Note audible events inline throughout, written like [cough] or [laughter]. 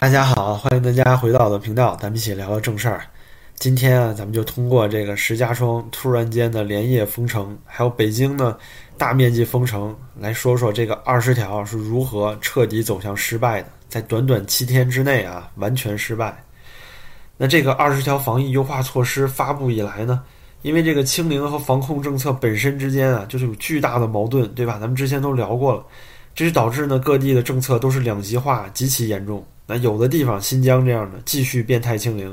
大家好，欢迎大家回到我的频道，咱们一起聊聊正事儿。今天啊，咱们就通过这个石家庄突然间的连夜封城，还有北京呢大面积封城，来说说这个二十条是如何彻底走向失败的，在短短七天之内啊，完全失败。那这个二十条防疫优化措施发布以来呢，因为这个清零和防控政策本身之间啊，就是有巨大的矛盾，对吧？咱们之前都聊过了，这是导致呢各地的政策都是两极化，极其严重。那有的地方，新疆这样的继续变态清零；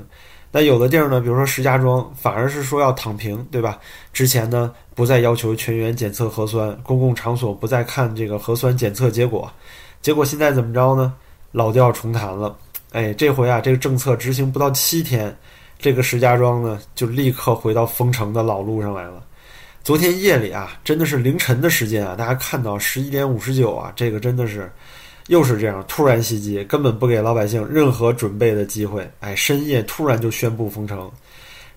那有的地儿呢，比如说石家庄，反而是说要躺平，对吧？之前呢，不再要求全员检测核酸，公共场所不再看这个核酸检测结果，结果现在怎么着呢？老调重弹了。哎，这回啊，这个政策执行不到七天，这个石家庄呢，就立刻回到封城的老路上来了。昨天夜里啊，真的是凌晨的时间啊，大家看到十一点五十九啊，这个真的是。又是这样突然袭击，根本不给老百姓任何准备的机会。哎，深夜突然就宣布封城，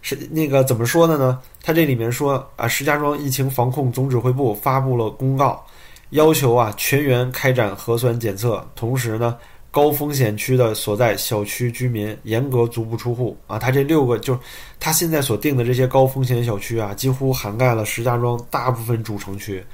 是那个怎么说的呢？他这里面说啊，石家庄疫情防控总指挥部发布了公告，要求啊全员开展核酸检测，同时呢，高风险区的所在小区居民严格足不出户啊。他这六个就他现在所定的这些高风险小区啊，几乎涵盖了石家庄大部分主城区。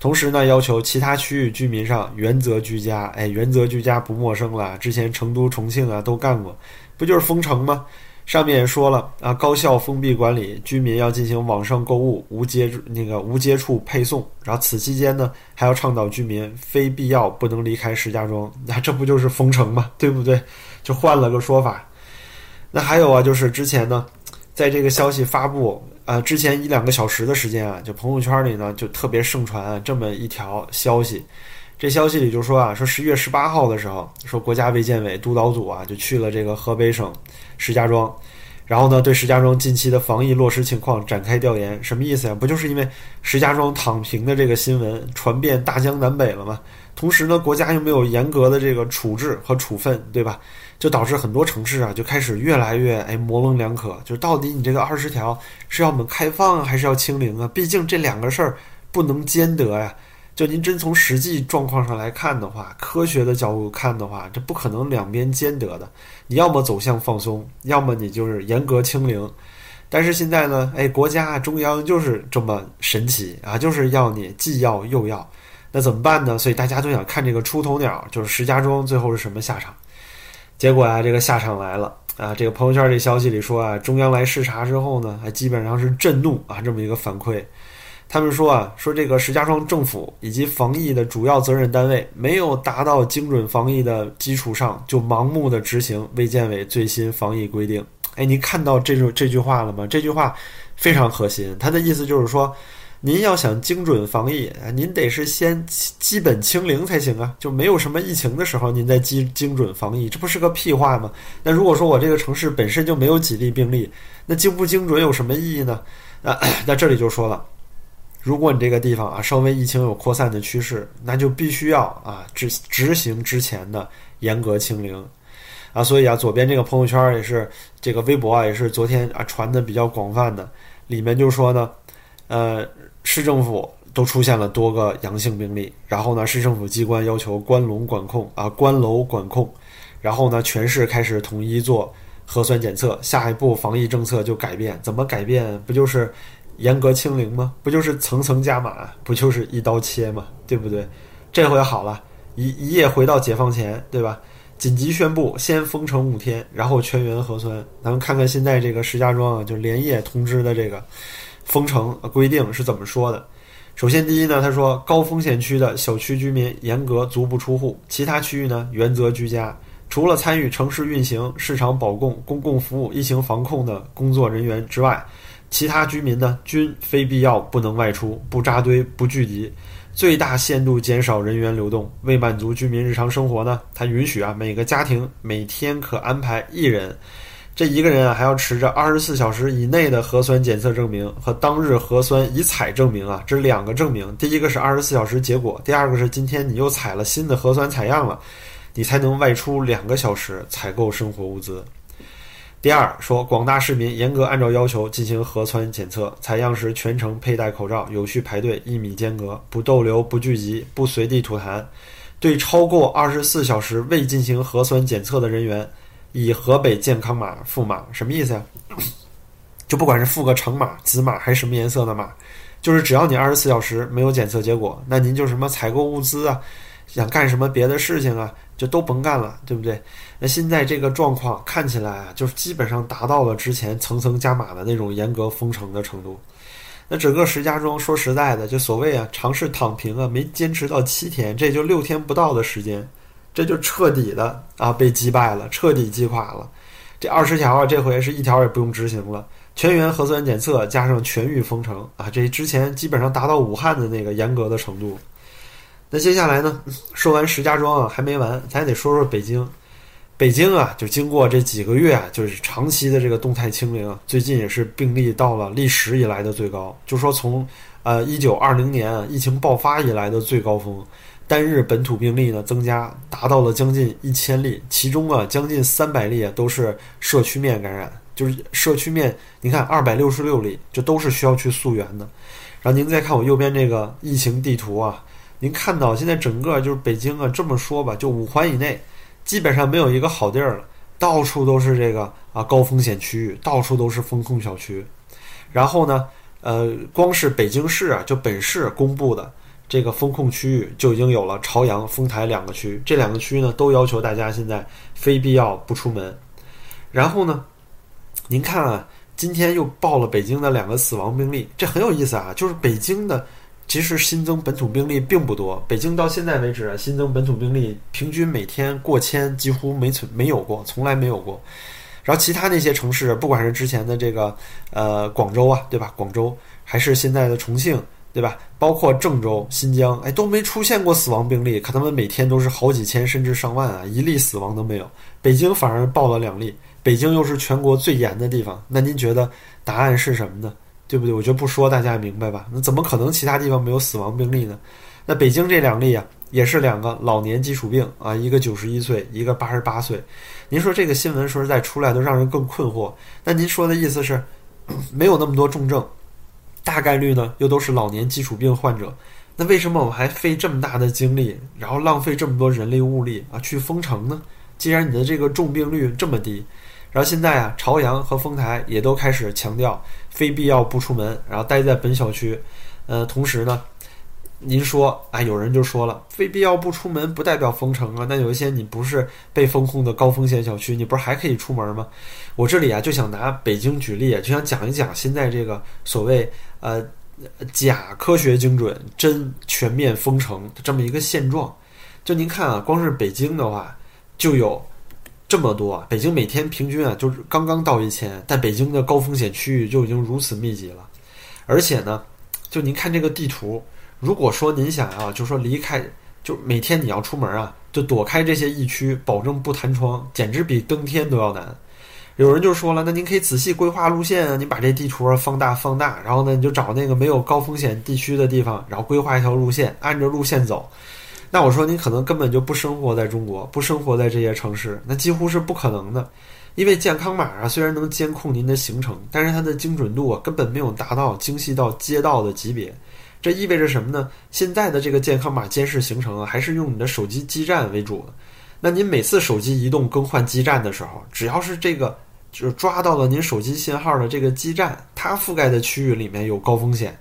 同时呢，要求其他区域居民上原则居家。哎，原则居家不陌生了，之前成都、重庆啊都干过，不就是封城吗？上面也说了啊，高效封闭管理，居民要进行网上购物，无接那个无接触配送。然后此期间呢，还要倡导居民非必要不能离开石家庄。那这不就是封城吗？对不对？就换了个说法。那还有啊，就是之前呢，在这个消息发布。啊，之前一两个小时的时间啊，就朋友圈里呢就特别盛传这么一条消息，这消息里就说啊，说十一月十八号的时候，说国家卫健委督导组啊就去了这个河北省石家庄，然后呢对石家庄近期的防疫落实情况展开调研，什么意思呀？不就是因为石家庄躺平的这个新闻传遍大江南北了吗？同时呢，国家又没有严格的这个处置和处分，对吧？就导致很多城市啊，就开始越来越哎模棱两可，就到底你这个二十条是要我们开放还是要清零啊？毕竟这两个事儿不能兼得呀。就您真从实际状况上来看的话，科学的角度看的话，这不可能两边兼得的。你要么走向放松，要么你就是严格清零。但是现在呢，哎，国家中央就是这么神奇啊，就是要你既要又要，那怎么办呢？所以大家都想看这个出头鸟，就是石家庄最后是什么下场。结果啊，这个下场来了啊！这个朋友圈这消息里说啊，中央来视察之后呢，还基本上是震怒啊，这么一个反馈。他们说啊，说这个石家庄政府以及防疫的主要责任单位没有达到精准防疫的基础上，就盲目的执行卫健委最新防疫规定。哎，你看到这句这句话了吗？这句话非常核心，他的意思就是说。您要想精准防疫啊，您得是先基本清零才行啊，就没有什么疫情的时候，您再精精准防疫，这不是个屁话吗？那如果说我这个城市本身就没有几例病例，那精不精准有什么意义呢？那 [coughs] 那这里就说了，如果你这个地方啊稍微疫情有扩散的趋势，那就必须要啊执执行之前的严格清零啊。所以啊，左边这个朋友圈也是这个微博啊，也是昨天啊传的比较广泛的，里面就说呢，呃。市政府都出现了多个阳性病例，然后呢，市政府机关要求关笼管控啊，关楼管控，然后呢，全市开始统一做核酸检测，下一步防疫政策就改变，怎么改变？不就是严格清零吗？不就是层层加码？不就是一刀切吗？对不对？这回好了，一一夜回到解放前，对吧？紧急宣布先封城五天，然后全员核酸。咱们看看现在这个石家庄啊，就连夜通知的这个。封城规定是怎么说的？首先，第一呢，他说高风险区的小区居民严格足不出户，其他区域呢原则居家。除了参与城市运行、市场保供、公共服务、疫情防控的工作人员之外，其他居民呢均非必要不能外出，不扎堆、不聚集，最大限度减少人员流动。为满足居民日常生活呢，他允许啊每个家庭每天可安排一人。这一个人啊，还要持着二十四小时以内的核酸检测证明和当日核酸已采证明啊，这两个证明。第一个是二十四小时结果，第二个是今天你又采了新的核酸采样了，你才能外出两个小时采购生活物资。第二说，广大市民严格按照要求进行核酸检测，采样时全程佩戴口罩，有序排队，一米间隔，不逗留，不聚集，不随地吐痰。对超过二十四小时未进行核酸检测的人员，以河北健康码赋码。什么意思呀？就不管是赋个橙码、紫码还是什么颜色的码，就是只要你二十四小时没有检测结果，那您就什么采购物资啊，想干什么别的事情啊，就都甭干了，对不对？那现在这个状况看起来啊，就是基本上达到了之前层层加码的那种严格封城的程度。那整个石家庄说实在的，就所谓啊，尝试躺平啊，没坚持到七天，这就六天不到的时间，这就彻底的啊被击败了，彻底击垮了。这二十条啊，这回是一条也不用执行了，全员核酸检测加上全域封城啊，这之前基本上达到武汉的那个严格的程度。那接下来呢，说完石家庄啊还没完，咱得说说北京。北京啊，就经过这几个月啊，就是长期的这个动态清零，最近也是病例到了历史以来的最高。就说从呃一九二零年疫情爆发以来的最高峰，单日本土病例呢增加达到了将近一千例，其中啊将近三百例都是社区面感染，就是社区面，你看二百六十六例，这都是需要去溯源的。然后您再看我右边这个疫情地图啊，您看到现在整个就是北京啊，这么说吧，就五环以内。基本上没有一个好地儿了，到处都是这个啊高风险区域，到处都是风控小区。然后呢，呃，光是北京市啊，就本市公布的这个风控区域就已经有了朝阳、丰台两个区，这两个区呢都要求大家现在非必要不出门。然后呢，您看啊，今天又报了北京的两个死亡病例，这很有意思啊，就是北京的。其实新增本土病例并不多，北京到现在为止啊，新增本土病例平均每天过千，几乎没存没有过，从来没有过。然后其他那些城市，不管是之前的这个呃广州啊，对吧？广州还是现在的重庆，对吧？包括郑州、新疆，哎，都没出现过死亡病例，可他们每天都是好几千甚至上万啊，一例死亡都没有。北京反而报了两例，北京又是全国最严的地方，那您觉得答案是什么呢？对不对？我就不说，大家明白吧？那怎么可能其他地方没有死亡病例呢？那北京这两例啊，也是两个老年基础病啊，一个九十一岁，一个八十八岁。您说这个新闻说实在出来都让人更困惑。那您说的意思是，[clears throat] 没有那么多重症，大概率呢又都是老年基础病患者。那为什么我们还费这么大的精力，然后浪费这么多人力物力啊去封城呢？既然你的这个重病率这么低。然后现在啊，朝阳和丰台也都开始强调非必要不出门，然后待在本小区。呃，同时呢，您说啊，有人就说了，非必要不出门不代表封城啊。那有一些你不是被封控的高风险小区，你不是还可以出门吗？我这里啊就想拿北京举例，就想讲一讲现在这个所谓呃假科学精准、真全面封城的这么一个现状。就您看啊，光是北京的话，就有。这么多！北京每天平均啊，就是刚刚到一千，但北京的高风险区域就已经如此密集了。而且呢，就您看这个地图，如果说您想要，就说离开，就每天你要出门啊，就躲开这些疫区，保证不弹窗，简直比登天都要难。有人就说了，那您可以仔细规划路线啊，你把这地图放大放大，然后呢，你就找那个没有高风险地区的地方，然后规划一条路线，按着路线走。那我说您可能根本就不生活在中国，不生活在这些城市，那几乎是不可能的。因为健康码啊，虽然能监控您的行程，但是它的精准度啊根本没有达到精细到街道的级别。这意味着什么呢？现在的这个健康码监视行程啊，还是用你的手机基站为主的。那您每次手机移动更换基站的时候，只要是这个就是抓到了您手机信号的这个基站，它覆盖的区域里面有高风险，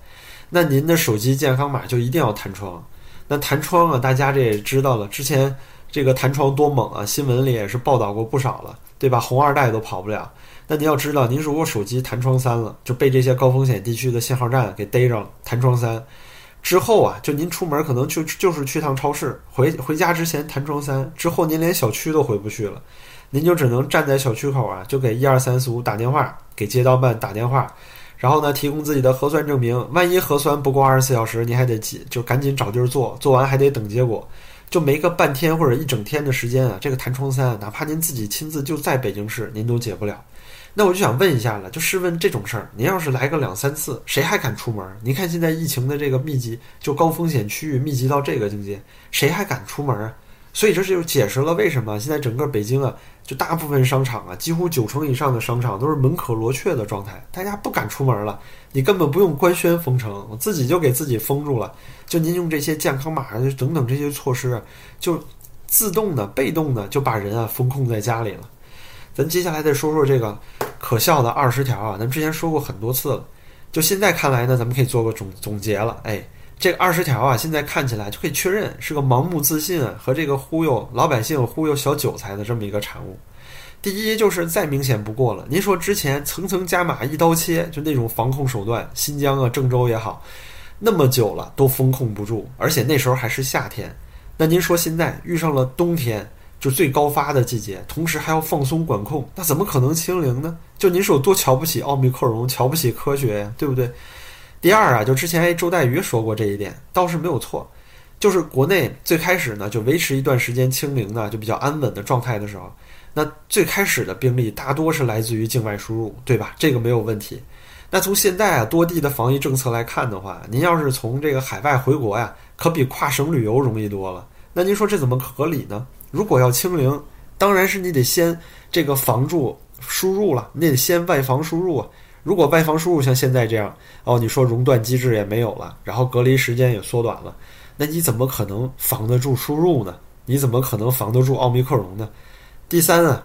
那您的手机健康码就一定要弹窗。那弹窗啊，大家这也知道了。之前这个弹窗多猛啊，新闻里也是报道过不少了，对吧？红二代都跑不了。那您要知道，您如果手机弹窗三了，就被这些高风险地区的信号站给逮着了。弹窗三之后啊，就您出门可能就就是去趟超市，回回家之前弹窗三之后，您连小区都回不去了，您就只能站在小区口啊，就给一二三四五打电话，给街道办打电话。然后呢，提供自己的核酸证明。万一核酸不过二十四小时，你还得急就赶紧找地儿做，做完还得等结果，就没个半天或者一整天的时间啊。这个弹窗三，哪怕您自己亲自就在北京市，您都解不了。那我就想问一下了，就试问这种事儿，您要是来个两三次，谁还敢出门？您看现在疫情的这个密集，就高风险区域密集到这个境界，谁还敢出门啊？所以这就解释了为什么现在整个北京啊，就大部分商场啊，几乎九成以上的商场都是门可罗雀的状态，大家不敢出门了。你根本不用官宣封城，自己就给自己封住了。就您用这些健康码等等这些措施，就自动的、被动的就把人啊封控在家里了。咱接下来再说说这个可笑的二十条啊，咱之前说过很多次了。就现在看来呢，咱们可以做个总总结了。哎，这个二十条啊，现在看起来就可以确认是个盲目自信和这个忽悠老百姓、忽悠小韭菜的这么一个产物。第一就是再明显不过了。您说之前层层加码、一刀切，就那种防控手段，新疆啊、郑州也好，那么久了都封控不住，而且那时候还是夏天。那您说现在遇上了冬天？就最高发的季节，同时还要放松管控，那怎么可能清零呢？就您是有多瞧不起奥密克戎，瞧不起科学呀，对不对？第二啊，就之前周代瑜说过这一点，倒是没有错。就是国内最开始呢，就维持一段时间清零呢，就比较安稳的状态的时候，那最开始的病例大多是来自于境外输入，对吧？这个没有问题。那从现在啊多地的防疫政策来看的话，您要是从这个海外回国呀，可比跨省旅游容易多了。那您说这怎么合理呢？如果要清零，当然是你得先这个防住输入了，你得先外防输入啊。如果外防输入像现在这样，哦，你说熔断机制也没有了，然后隔离时间也缩短了，那你怎么可能防得住输入呢？你怎么可能防得住奥密克戎呢？第三啊，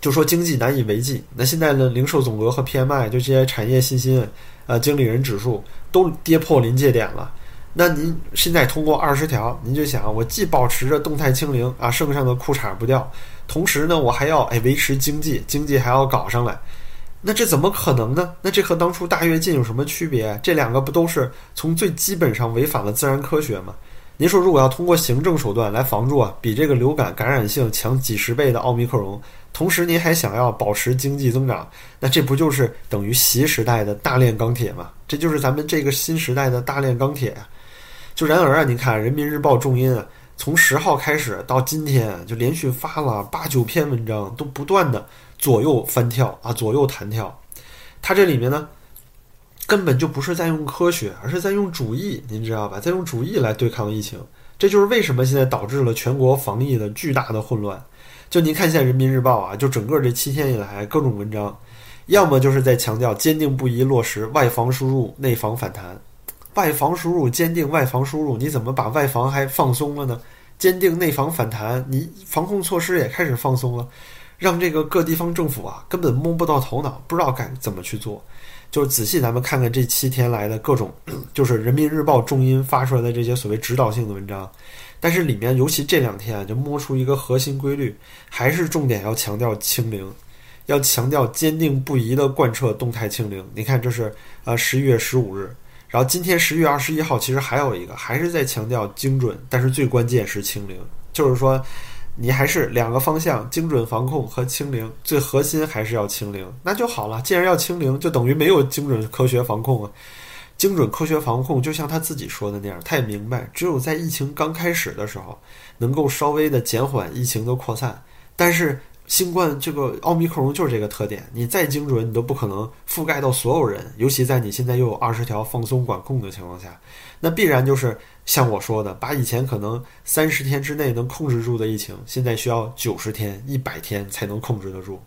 就说经济难以为继，那现在呢，零售总额和 PMI 就这些产业信心呃经理人指数都跌破临界点了。那您现在通过二十条，您就想，我既保持着动态清零啊，剩下的裤衩不掉，同时呢，我还要哎维持经济，经济还要搞上来，那这怎么可能呢？那这和当初大跃进有什么区别？这两个不都是从最基本上违反了自然科学吗？您说，如果要通过行政手段来防住啊，比这个流感感染性强几十倍的奥密克戎，同时您还想要保持经济增长，那这不就是等于习时代的大炼钢铁吗？这就是咱们这个新时代的大炼钢铁呀！就然而啊，您看《人民日报》重音啊，从十号开始到今天，就连续发了八九篇文章，都不断的左右翻跳啊，左右弹跳。它这里面呢，根本就不是在用科学，而是在用主义，您知道吧？在用主义来对抗疫情。这就是为什么现在导致了全国防疫的巨大的混乱。就您看，现在《人民日报》啊，就整个这七天以来各种文章，要么就是在强调坚定不移落实外防输入、内防反弹。外防输入，坚定外防输入，你怎么把外防还放松了呢？坚定内防反弹，你防控措施也开始放松了，让这个各地方政府啊根本摸不到头脑，不知道该怎么去做。就是仔细咱们看看这七天来的各种，[clears throat] 就是人民日报重音发出来的这些所谓指导性的文章，但是里面尤其这两天啊，就摸出一个核心规律，还是重点要强调清零，要强调坚定不移的贯彻动态清零。你看，这是呃十一月十五日。然后今天十一月二十一号，其实还有一个，还是在强调精准，但是最关键是清零，就是说，你还是两个方向，精准防控和清零，最核心还是要清零，那就好了。既然要清零，就等于没有精准科学防控啊。精准科学防控就像他自己说的那样，他也明白，只有在疫情刚开始的时候，能够稍微的减缓疫情的扩散，但是。新冠这个奥密克戎就是这个特点，你再精准，你都不可能覆盖到所有人，尤其在你现在又有二十条放松管控的情况下，那必然就是像我说的，把以前可能三十天之内能控制住的疫情，现在需要九十天、一百天才能控制得住。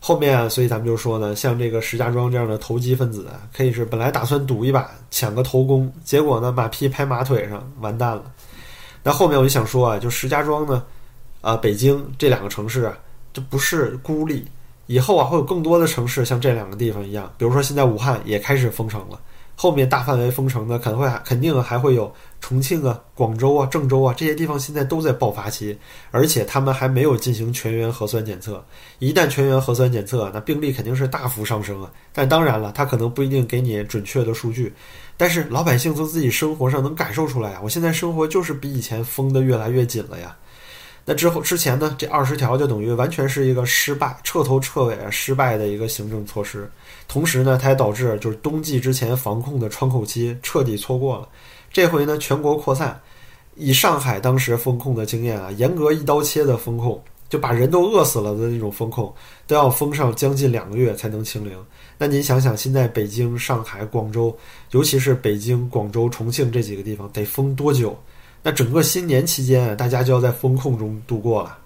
后面啊，所以咱们就说呢，像这个石家庄这样的投机分子，可以是本来打算赌一把抢个头功，结果呢马屁拍马腿上，完蛋了。那后面我就想说啊，就石家庄呢。啊，北京这两个城市啊，这不是孤立，以后啊会有更多的城市像这两个地方一样，比如说现在武汉也开始封城了，后面大范围封城的，可能会肯定还会有重庆啊、广州啊、郑州啊这些地方，现在都在爆发期，而且他们还没有进行全员核酸检测，一旦全员核酸检测，那病例肯定是大幅上升啊。但当然了，他可能不一定给你准确的数据，但是老百姓从自己生活上能感受出来啊，我现在生活就是比以前封的越来越紧了呀。那之后之前呢，这二十条就等于完全是一个失败、彻头彻尾失败的一个行政措施。同时呢，它也导致就是冬季之前防控的窗口期彻底错过了。这回呢，全国扩散，以上海当时封控的经验啊，严格一刀切的封控，就把人都饿死了的那种封控，都要封上将近两个月才能清零。那您想想，现在北京、上海、广州，尤其是北京、广州、重庆这几个地方，得封多久？那整个新年期间，大家就要在风控中度过了。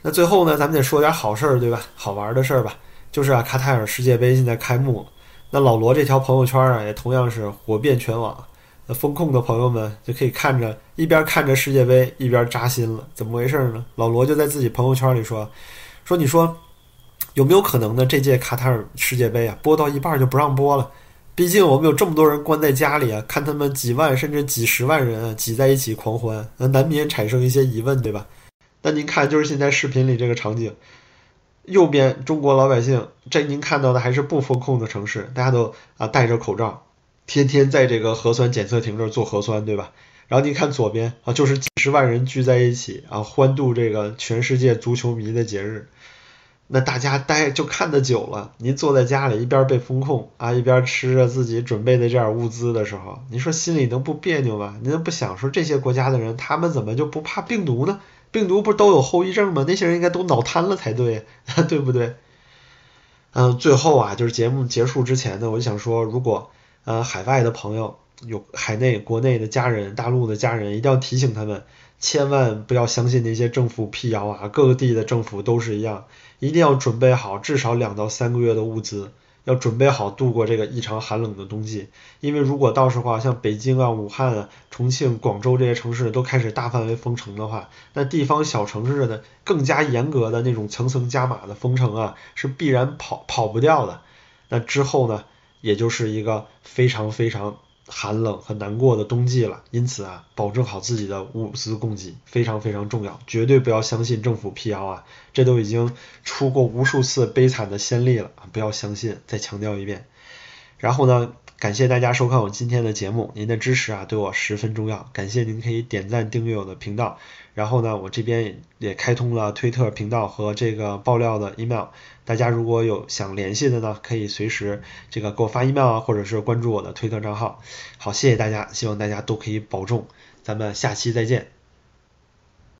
那最后呢，咱们得说点好事儿，对吧？好玩的事儿吧，就是啊，卡塔尔世界杯现在开幕，那老罗这条朋友圈啊，也同样是火遍全网。那风控的朋友们就可以看着一边看着世界杯，一边扎心了。怎么回事呢？老罗就在自己朋友圈里说：“说你说有没有可能呢？这届卡塔尔世界杯啊，播到一半就不让播了？毕竟我们有这么多人关在家里啊，看他们几万甚至几十万人啊挤在一起狂欢，那难免产生一些疑问，对吧？那您看，就是现在视频里这个场景，右边中国老百姓，这您看到的还是不封控的城市，大家都啊戴着口罩。”天天在这个核酸检测亭这儿做核酸，对吧？然后您看左边啊，就是几十万人聚在一起啊，欢度这个全世界足球迷的节日。那大家待就看得久了，您坐在家里一边被封控啊，一边吃着自己准备的这点物资的时候，您说心里能不别扭吗？您不想说这些国家的人，他们怎么就不怕病毒呢？病毒不都有后遗症吗？那些人应该都脑瘫了才对，[laughs] 对不对？嗯，最后啊，就是节目结束之前呢，我就想说，如果呃，海外的朋友有海内、国内的家人、大陆的家人，一定要提醒他们，千万不要相信那些政府辟谣啊！各个地的政府都是一样，一定要准备好至少两到三个月的物资，要准备好度过这个异常寒冷的冬季。因为如果到时候啊，像北京啊、武汉啊、重庆、广州这些城市都开始大范围封城的话，那地方小城市的更加严格的那种层层加码的封城啊，是必然跑跑不掉的。那之后呢？也就是一个非常非常寒冷和难过的冬季了，因此啊，保证好自己的物资供给非常非常重要，绝对不要相信政府辟谣啊，这都已经出过无数次悲惨的先例了不要相信，再强调一遍。然后呢？感谢大家收看我今天的节目，您的支持啊对我十分重要。感谢您可以点赞订阅我的频道，然后呢，我这边也开通了推特频道和这个爆料的 email，大家如果有想联系的呢，可以随时这个给我发 email 啊，或者是关注我的推特账号。好，谢谢大家，希望大家都可以保重，咱们下期再见。